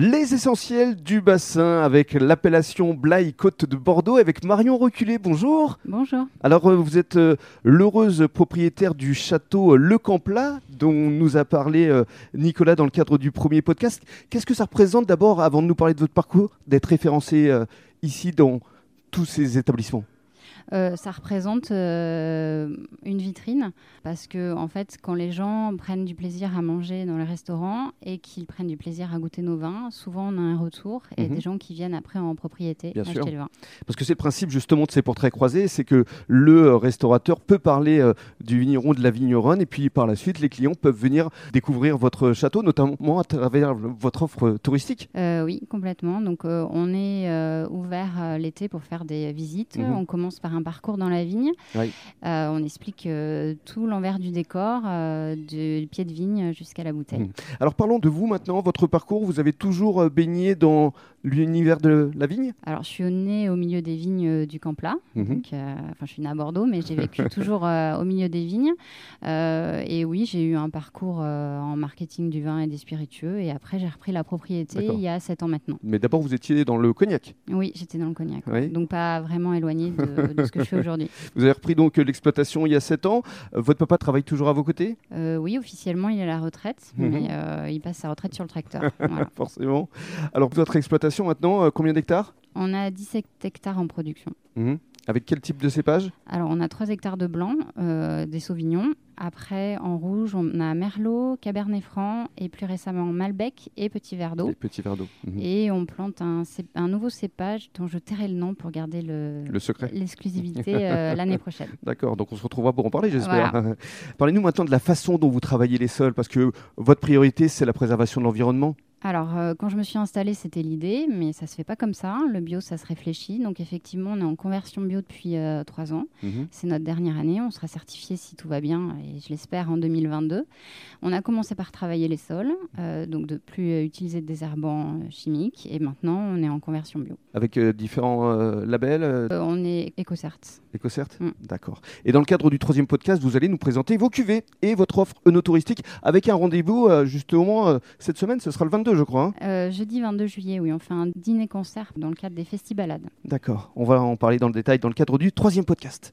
Les essentiels du bassin avec l'appellation Blaye Côte de Bordeaux avec Marion Reculé. Bonjour. Bonjour. Alors euh, vous êtes euh, l'heureuse propriétaire du château euh, Le Camplat dont nous a parlé Nicolas dans le cadre du premier podcast. Qu'est-ce que ça représente d'abord avant de nous parler de votre parcours d'être référencé ici dans tous ces établissements? Euh, ça représente euh, une vitrine parce que en fait, quand les gens prennent du plaisir à manger dans les restaurants et qu'ils prennent du plaisir à goûter nos vins, souvent on a un retour et Mhm. des gens qui viennent après en propriété Bien acheter sûr. le vin. Parce que c'est le principe justement de ces portraits croisés, c'est que le euh, restaurateur peut parler euh, du vigneron, de la vigneronne, et puis par la suite, les clients peuvent venir découvrir votre château, notamment à travers votre offre touristique. Oui, complètement. Donc on est ouvert l'été pour faire des visites. Mhm. On commence par un parcours dans la vigne. Oui. Euh, on explique euh, tout l'envers du décor, euh, du pied de vigne jusqu'à la bouteille. Mhm. Alors parlons de vous maintenant, votre parcours, vous avez toujours baigné dans l'univers de la vigne? Alors, je suis née au milieu des vignes du Camplat. Donc, euh, enfin, je suis née à Bordeaux, mais j'ai vécu toujours au milieu des vignes. Et oui, j'ai eu un parcours en marketing du vin et des spiritueux. Et après, j'ai repris la propriété il y a 7 ans maintenant. Mais d'abord, vous étiez dans le cognac? Oui, j'étais dans le cognac. Oui. Donc, pas vraiment éloignée de, de ce que je fais aujourd'hui. Vous avez repris donc l'exploitation il y a 7 ans. Euh, Votre papa travaille toujours à vos côtés? Euh, oui, officiellement, il est à la retraite, Mhm. mais euh, il passe sa retraite sur le tracteur. Voilà. Forcément. Alors votre exploitation maintenant, combien d'hectares? On a 17 hectares en production. Mhm. Avec quel type de cépage Alors, on a 3 hectares de blanc, euh, des sauvignons. Après, en rouge, on a Merlot, Cabernet Franc et plus récemment Malbec et Petit Verre d'eau. Les petits verres d'eau. Mhm. Et on plante un nouveau cépage dont je tairai le nom pour garder le- Le secret. l'exclusivité euh, l'année prochaine. D'accord, donc on se retrouvera pour en parler, j'espère. Parlez-nous maintenant de la façon dont vous travaillez les sols, parce que votre priorité, c'est la préservation de l'environnement. Alors, euh, quand je me suis installée, c'était l'idée, mais ça se fait pas comme ça. Le bio, ça se réfléchit. Donc, effectivement, on est en conversion bio depuis euh, trois ans. Mhm. C'est notre dernière année. On sera certifié si tout va bien, et je l'espère en 2022. On a commencé par travailler les sols, euh, donc de plus utiliser de désherbants euh, chimiques. Et maintenant, on est en conversion bio. Avec différents labels, on est EcoCert. EcoCert? Mm. D'accord. Et dans le cadre du troisième podcast, vous allez nous présenter vos cuvées et votre offre œnotouristique avec un rendez-vous justement cette semaine, ce sera le 22, je crois. hein. Euh, jeudi 22 juillet, oui, on fait un dîner-concert dans le cadre des festibalades. D'accord. On va en parler dans le détail dans le cadre du troisième podcast.